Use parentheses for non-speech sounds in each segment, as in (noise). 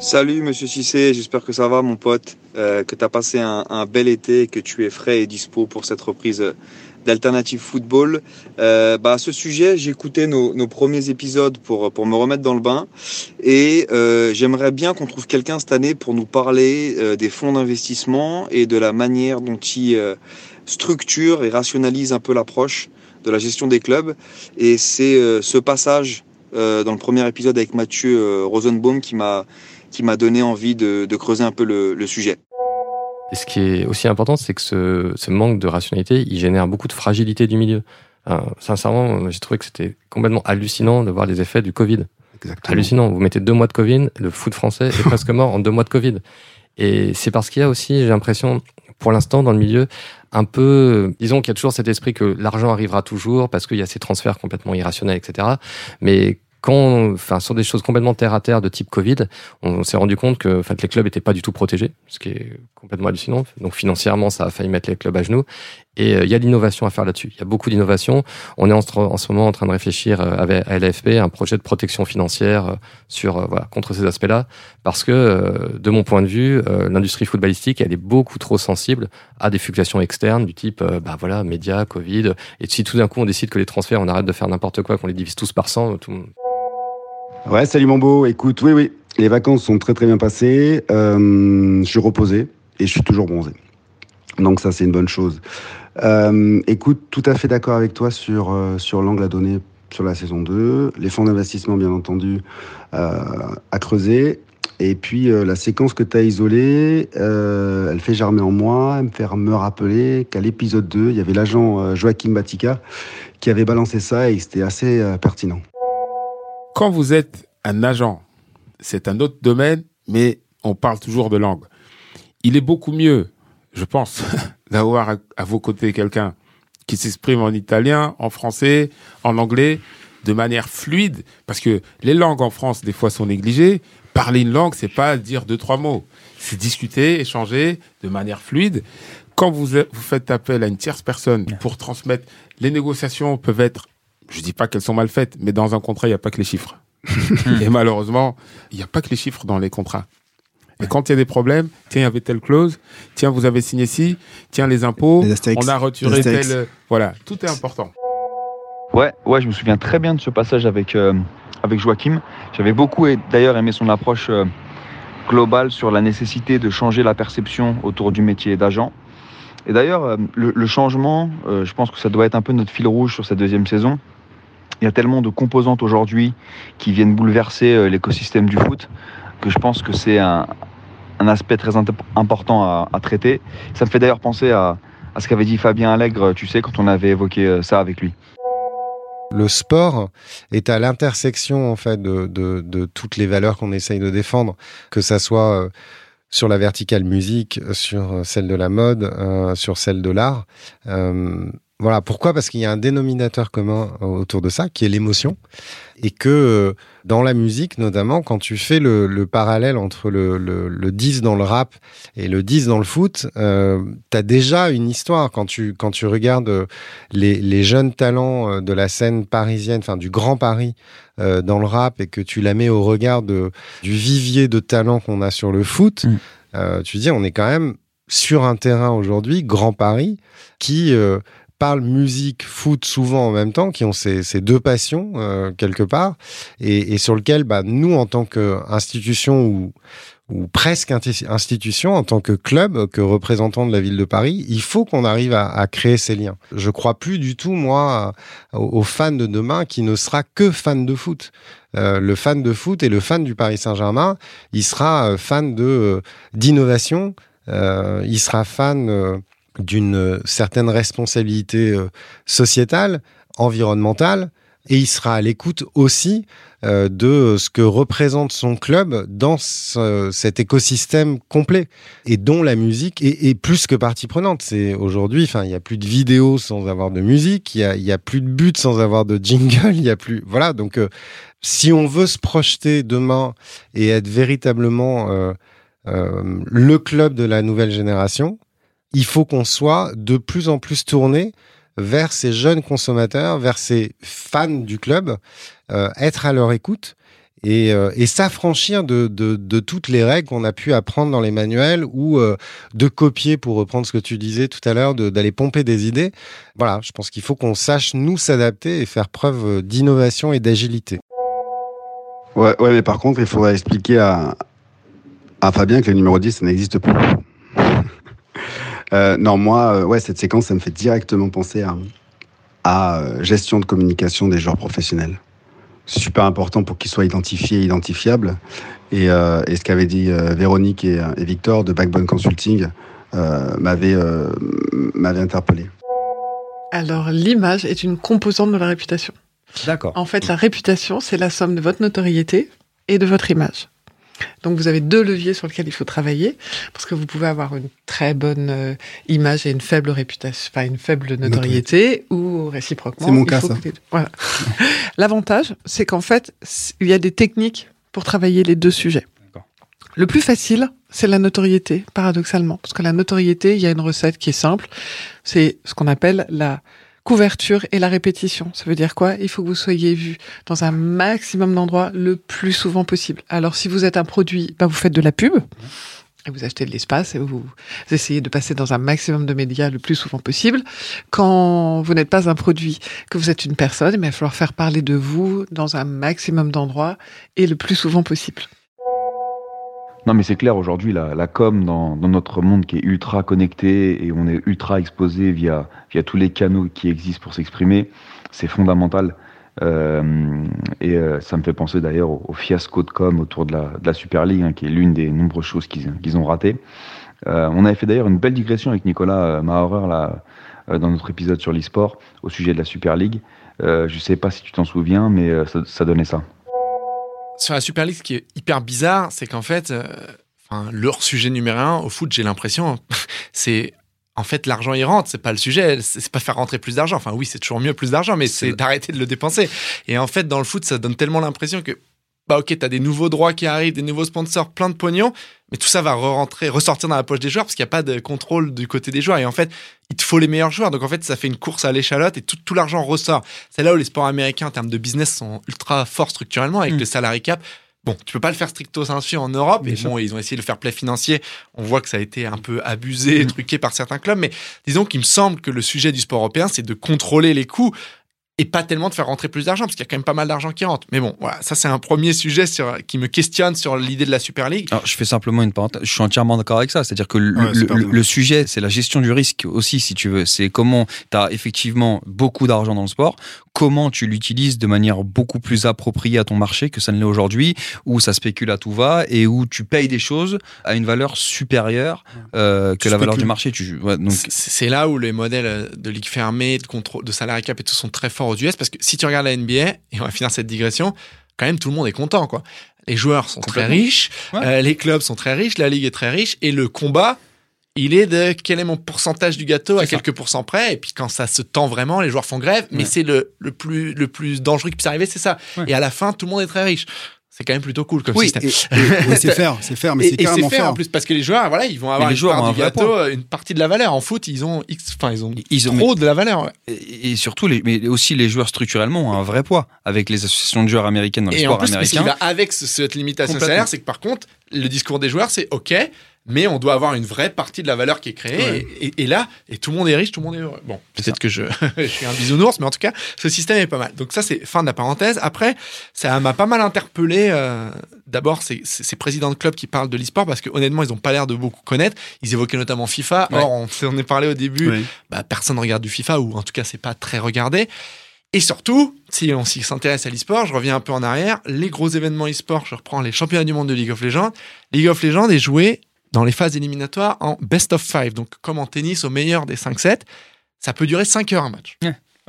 Salut Monsieur Cissé, j'espère que ça va mon pote, euh, que tu as passé un, un bel été que tu es frais et dispo pour cette reprise d'Alternative Football. Euh, bah, à ce sujet, j'ai écouté nos, nos premiers épisodes pour, pour me remettre dans le bain et euh, j'aimerais bien qu'on trouve quelqu'un cette année pour nous parler euh, des fonds d'investissement et de la manière dont ils euh, structurent et rationalisent un peu l'approche de la gestion des clubs. Et c'est euh, ce passage dans le premier épisode avec Mathieu Rosenbaum qui m'a qui m'a donné envie de, de creuser un peu le, le sujet. Et ce qui est aussi important, c'est que ce, ce, manque de rationalité, il génère beaucoup de fragilité du milieu. Sincèrement, j'ai trouvé que c'était complètement hallucinant de voir les effets du Covid. Exactement. Hallucinant. Vous mettez deux mois de Covid, le foot français est presque mort en deux mois de Covid. Et c'est parce qu'il y a aussi, j'ai l'impression, pour l'instant, dans le milieu, un peu, disons qu'il y a toujours cet esprit que l'argent arrivera toujours parce qu'il y a ces transferts complètement irrationnels, etc. Mais quand, enfin, sur des choses complètement terre à terre de type Covid, on s'est rendu compte que, en fait, les clubs n'étaient pas du tout protégés, ce qui est complètement hallucinant. Donc, financièrement, ça a failli mettre les clubs à genoux. Et euh, il y a de l'innovation à faire là-dessus. Il y a beaucoup d'innovation. On est en, ce moment en train de réfléchir euh, avec à LFP un projet de protection financière euh, sur, voilà, contre ces aspects-là. Parce que, de mon point de vue, l'industrie footballistique, elle est beaucoup trop sensible à des fluctuations externes du type, bah voilà, médias, Covid. Et si tout d'un coup on décide que les transferts, on arrête de faire n'importe quoi, qu'on les divise tous par 100, tout, Ouais, salut mon. Écoute, oui, oui, les vacances sont très très bien passées. Euh, je suis reposé et je suis toujours bronzé. Donc ça, c'est une bonne chose. Euh, écoute, tout à fait d'accord avec toi sur, euh, sur l'angle à donner sur la saison 2. Les fonds d'investissement, bien entendu, à creuser. Et puis la séquence que tu as isolée, elle fait germer en moi, elle me fait me rappeler qu'à l'épisode 2, il y avait l'agent Joachim Batica qui avait balancé ça et c'était assez pertinent. Quand vous êtes un agent, c'est un autre domaine, mais on parle toujours de langue. Il est beaucoup mieux, je pense, (laughs) d'avoir à, vos côtés quelqu'un qui s'exprime en italien, en français, en anglais, de manière fluide, parce que les langues en France, des fois, sont négligées. Parler une langue, c'est pas dire deux, trois mots. C'est discuter, échanger de manière fluide. Quand vous, vous faites appel à une tierce personne pour transmettre, les négociations peuvent être je dis pas qu'elles sont mal faites, mais dans un contrat, il n'y a pas que les chiffres. (laughs) et malheureusement, il n'y a pas que les chiffres dans les contrats. Et quand il y a des problèmes, tiens, il y avait telle clause, tiens, vous avez signé ci, tiens, les impôts, les on a retiré tel... Voilà, tout est important. Ouais, ouais, je me souviens très bien de ce passage avec, euh, avec Joachim. J'avais beaucoup d'ailleurs aimé son approche euh, globale sur la nécessité de changer la perception autour du métier d'agent. Et d'ailleurs, euh, le, le, changement, euh, je pense que ça doit être un peu notre fil rouge sur cette deuxième saison. Il y a tellement de composantes aujourd'hui qui viennent bouleverser euh, l'écosystème du foot que je pense que c'est un, un, aspect très important à, traiter. Ça me fait d'ailleurs penser à, ce qu'avait dit Fabien Allègre, tu sais, quand on avait évoqué ça avec lui. Le sport est à l'intersection en fait de, de, toutes les valeurs qu'on essaye de défendre, que ça soit euh, sur la verticale musique, sur celle de la mode, euh, sur celle de l'art. Euh, voilà, pourquoi? Parce qu'il y a un dénominateur commun autour de ça, qui est l'émotion, et que dans la musique, notamment, quand tu fais le, le parallèle entre le, le, le 10 dans le rap et le 10 dans le foot, euh, tu as déjà une histoire. Quand tu, quand tu regardes les, les jeunes talents de la scène parisienne, enfin du Grand Paris, euh, dans le rap, et que tu la mets au regard de, du vivier de talents qu'on a sur le foot, mmh. euh, tu dis, on est quand même sur un terrain aujourd'hui, Grand Paris, qui euh, parlent musique, foot souvent en même temps, qui ont ces, ces deux passions euh, quelque part, et, et, sur lequel bah, nous, en tant qu'institution ou, ou presque institution, en tant que club, que représentant de la ville de Paris, il faut qu'on arrive à, à, créer ces liens. Je crois plus du tout, moi, aux, aux fans de demain qui ne sera que fan de foot. Euh, le fan de foot et le fan du Paris Saint-Germain, il sera fan de d'innovation, euh, il sera fan euh, d'une certaine responsabilité euh, sociétale, environnementale, et il sera à l'écoute aussi euh, de ce que représente son club dans ce- cet écosystème complet et dont la musique est, est plus que partie prenante. C'est aujourd'hui, enfin, il y a plus de vidéos sans avoir de musique, il y a, a plus de buts sans avoir de jingle, il y a plus, voilà. Donc, euh, si on veut se projeter demain et être véritablement euh, euh, le club de la nouvelle génération, il faut qu'on soit de plus en plus tourné vers ces jeunes consommateurs, vers ces fans du club, euh, être à leur écoute et, euh, et s'affranchir de, de, de toutes les règles qu'on a pu apprendre dans les manuels ou euh, de copier, pour reprendre ce que tu disais tout à l'heure, d'aller pomper des idées. Voilà, je pense qu'il faut qu'on sache nous s'adapter et faire preuve euh, d'innovation et d'agilité. Ouais, ouais, mais par contre, il faudrait expliquer à, à Fabien que le numéro 10, ça n'existe plus. Euh, non, moi, euh, ouais, cette séquence, ça me fait directement penser à, à euh, gestion de communication des joueurs professionnels. Super important pour qu'ils soient identifiés et identifiables. Et, euh, et ce qu'avaient dit euh, Véronique et, et Victor de Backbone Consulting euh, m'avait euh, m'avait interpellé. Alors, l'image est une composante de la réputation. D'accord. En fait, la réputation, c'est la somme de votre notoriété et de votre image. Donc, vous avez deux leviers sur lesquels il faut travailler, parce que vous pouvez avoir une très bonne euh, image et une faible réputation, enfin une faible notoriété, ou réciproquement. C'est mon il cas, ça. que Voilà. (laughs) L'avantage, c'est qu'en fait, il y a des techniques pour travailler les deux sujets. Le plus facile, c'est la notoriété, paradoxalement, parce que la notoriété, il y a une recette qui est simple, c'est ce qu'on appelle la couverture et la répétition. Ça veut dire quoi? Il faut que vous soyez vu dans un maximum d'endroits le plus souvent possible. Alors si vous êtes un produit, bah, vous faites de la pub. Et vous achetez de l'espace et vous, essayez de passer dans un maximum de médias le plus souvent possible. Quand vous n'êtes pas un produit, que vous êtes une personne, il va falloir faire parler de vous dans un maximum d'endroits et le plus souvent possible. Non, mais c'est clair, aujourd'hui, la, com dans, notre monde qui est ultra connecté et on est ultra exposé via, via tous les canaux qui existent pour s'exprimer, c'est fondamental. Euh, et euh, ça me fait penser d'ailleurs au, fiasco de com autour de la, Super League, hein, qui est l'une des nombreuses choses qu'ils ont ratées. Euh, on avait fait d'ailleurs une belle digression avec Nicolas Maurer là, dans notre épisode sur l'e-sport au sujet de la Super League. Je sais pas si tu t'en souviens, mais ça donnait ça. Sur la Super League, ce qui est hyper bizarre, c'est qu'en fait, euh, enfin, leur sujet numéro un au foot, j'ai l'impression, (laughs) c'est en fait l'argent il rentre, c'est pas le sujet, c'est c'est pas faire rentrer plus d'argent. Enfin oui, c'est toujours mieux plus d'argent, mais c'est d'arrêter de le dépenser. Et en fait, dans le foot, ça donne tellement l'impression que bah ok, t'as des nouveaux droits qui arrivent, des nouveaux sponsors, plein de pognon, mais tout ça va re-rentrer, ressortir dans la poche des joueurs parce qu'il n'y a pas de contrôle du côté des joueurs. Et en fait, il te faut les meilleurs joueurs. Donc en fait, ça fait une course à l'échalote et tout, tout l'argent ressort. C'est là où les sports américains en termes de business sont ultra forts structurellement avec Mm. le salary cap. Bon, tu peux pas le faire stricto sensu en Europe. Et sûr. bon, ils ont essayé de faire play financier. On voit que ça a été un peu abusé, truqué par certains clubs. Mais disons qu'il me semble que le sujet du sport européen, c'est de contrôler les coûts et pas tellement de faire rentrer plus d'argent, parce qu'il y a quand même pas mal d'argent qui rentre. Mais bon, voilà, ça c'est un premier sujet sur, qui me questionne sur l'idée de la Super League. Alors, je fais simplement une parenthèse. Je suis entièrement d'accord avec ça. C'est-à-dire que le, Ouais, le- super le- bien. le sujet, c'est la gestion du risque aussi, si tu veux. C'est comment tu as effectivement beaucoup d'argent dans le sport, comment tu l'utilises de manière beaucoup plus appropriée à ton marché que ça ne l'est aujourd'hui, où ça spécule à tout va et où tu payes des choses à une valeur supérieure euh, que Tu la valeur du marché. Tu, ouais, donc, C'est- là où les modèles de ligue fermée, de contrôle, de salarié cap et tout sont très forts aux US parce que si tu regardes la NBA, et on va finir cette digression, quand même tout le monde est content quoi. Les joueurs sont très riches, Ouais. euh, les clubs sont très riches, la ligue est très riche et le combat, il est de quel est mon pourcentage du gâteau à ça. quelques pourcents près et puis quand ça se tend vraiment, les joueurs font grève, mais Ouais. c'est le, le plus le plus dangereux qui puisse arriver, c'est ça. Ouais. Et à la fin, tout le monde est très riche. C'est quand même plutôt cool comme Oui, système. (laughs) ouais, c'est faire, c'est faire, mais c'est carrément faire. en plus parce que les joueurs, voilà, ils vont avoir les une part ont un du vrai gâteau, une partie de la valeur. En foot, ils ont X, enfin ils ont ils ont, trop de la valeur. et, et surtout, les, mais aussi les joueurs structurellement ont un vrai poids avec les associations de joueurs américaines dans le Et en plus, ce qui américain. va avec ce- cette limitation salaire, c'est que par contre, le discours des joueurs, c'est OK, mais on doit avoir une vraie partie de la valeur qui est créée. Ouais. Et, et- et là, et tout le monde est riche, tout le monde est heureux. Bon, peut-être que je, (laughs) je suis un bisounours, mais en tout cas, ce système est pas mal. Donc ça, c'est fin de la parenthèse. Après, ça m'a pas mal interpellé. euh, D'abord, ces présidents de clubs qui parlent de l'e-sport parce que honnêtement, ils ont pas l'air de beaucoup connaître. Ils évoquaient notamment FIFA. Ouais. Or, on s'en est parlé au début. Bah, personne ne regarde du FIFA ou en tout cas c'est pas très regardé. Et surtout, si on s'intéresse à l'e-sport, je reviens un peu en arrière, les gros événements e-sport, je reprends les championnats du monde de League of Legends. League of Legends est joué dans les phases éliminatoires en best of five. Donc, comme en tennis, au meilleur des 5 sets, ça peut durer 5 heures un match.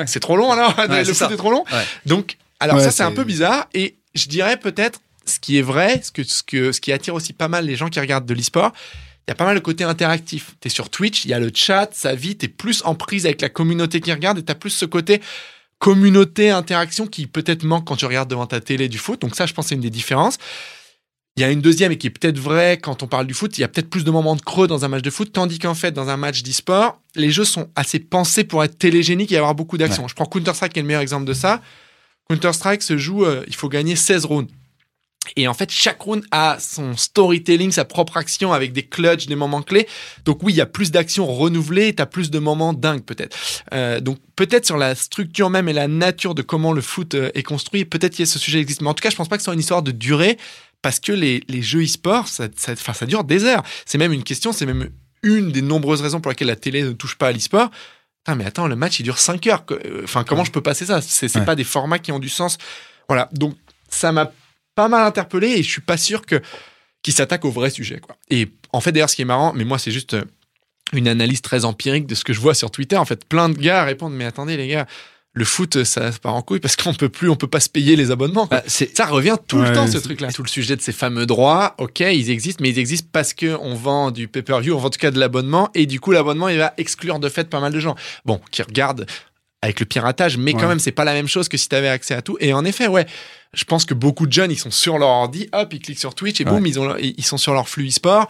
C'est trop long alors Ouais, (laughs) Le foot est trop long Ouais. Donc, alors Ouais, ça, c'est un peu bizarre. Et je dirais peut-être, ce qui est vrai, ce, que, ce, que, ce qui attire aussi pas mal les gens qui regardent de l'e-sport, il y a pas mal le côté interactif. Tu es sur Twitch, il y a le chat, ça vit, tu es plus en prise avec la communauté qui regarde et tu as plus ce côté communauté, interaction qui peut-être manque quand tu regardes devant ta télé du foot. Donc ça, je pense, c'est une des différences. Il y a une deuxième et qui est peut-être vraie quand on parle du foot. Il y a peut-être plus de moments de creux dans un match de foot, tandis qu'en fait, dans un match d'e-sport, les jeux sont assez pensés pour être télégéniques et avoir beaucoup d'action. Je prends Counter-Strike qui est le meilleur exemple de ça. Counter-Strike se joue, euh, il faut gagner 16 rounds. Et en fait, chaque round a son storytelling, sa propre action avec des clutches, des moments clés. Donc oui, il y a plus d'actions renouvelées, tu as plus de moments dingues peut-être. Euh, donc peut-être sur la structure même et la nature de comment le foot euh, est construit, peut-être y a ce sujet existe. Mais en tout cas, je pense pas que ce soit une histoire de durée parce que les, les jeux e-sport, ça, ça, enfin, ça dure des heures. C'est même une question, c'est même une des nombreuses raisons pour lesquelles la télé ne touche pas à l'e-sport. Putain, mais attends, le match, il dure 5 heures. Euh, Enfin, comment je peux passer ça? C'est Ouais. pas des formats qui ont du sens. Voilà. Donc, ça m'a pas mal interpellé et je suis pas sûr que qu'il s'attaque au vrai sujet. Quoi. Et en fait, d'ailleurs, ce qui est marrant, mais moi, c'est juste euh, une analyse très empirique de ce que je vois sur Twitter. En fait, plein de gars répondent, mais attendez, les gars, le foot, ça part en couille parce qu'on peut plus, on peut pas se payer les abonnements. quoi. ça revient tout le temps, ce c'est- truc-là. Tout le sujet de ces fameux droits, ok, ils existent, mais ils existent parce que on vend du pay-per-view, on vend en tout cas de l'abonnement, et du coup, l'abonnement, il va exclure de fait pas mal de gens. Bon, qui regardent avec le piratage, mais quand même, c'est pas la même chose que si tu avais accès à tout. Et en effet, ouais, je pense que beaucoup de jeunes, ils sont sur leur ordi, hop, ils cliquent sur Twitch et boum, ils, ont, ils sont sur leur flux e-sport.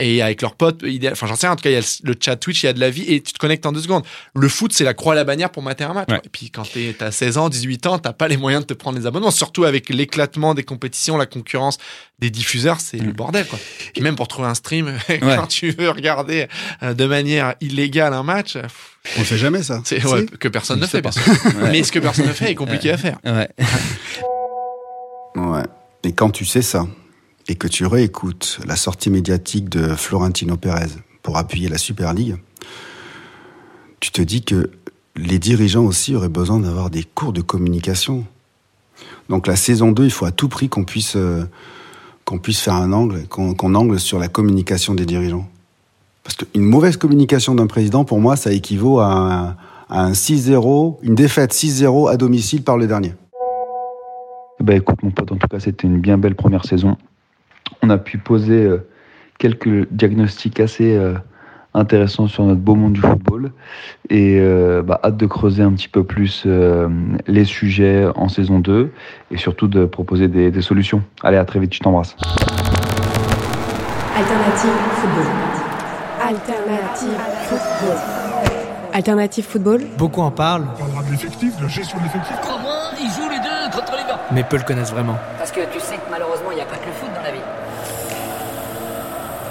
Et avec leurs potes, enfin j'en sais rien, en tout cas il y a le, chat Twitch, il y a de la vie et tu te connectes en deux secondes. Le foot, c'est la croix à la bannière pour mater un match. Ouais. Et puis quand t'es- t'as 16 ans, 18 ans, t'as pas les moyens de te prendre les abonnements, surtout avec l'éclatement des compétitions, la concurrence des diffuseurs, c'est le bordel quoi. Puis même pour trouver un stream, (laughs) quand tu veux regarder euh, de manière illégale un match, euh, On le fait jamais, ça. c'est Si. ouais, que personne ne fait, pas. (laughs) Mais ce que personne ne fait est compliqué à faire. Ouais. Ouais. Et quand tu sais ça, et que tu réécoutes la sortie médiatique de Florentino Pérez pour appuyer la Super League, tu te dis que les dirigeants aussi auraient besoin d'avoir des cours de communication. Donc la saison 2, il faut à tout prix qu'on puisse, euh, puisse faire un angle, qu'on angle sur la communication des dirigeants. Parce qu'une mauvaise communication d'un président, pour moi, ça équivaut à un, à un 6-0, une défaite 6-0 à domicile par le dernier. Bah écoute mon pote, en tout cas c'était une bien belle première saison. On a pu poser euh, quelques diagnostics assez euh, intéressants sur notre beau monde du football et euh, bah, hâte de creuser un petit peu plus euh, les sujets en saison 2 et surtout de proposer des, des solutions. Allez à très vite, je t'embrasse. Alternative football. Alternative football. Alternative football. Beaucoup en parlent, On parlera de l'effectif, de la gestion de l'effectif. Comment ils jouent les deux contre les gars mais peu le connaissent vraiment. Parce que tu sais que malheureusement, il n'y a pas que le foot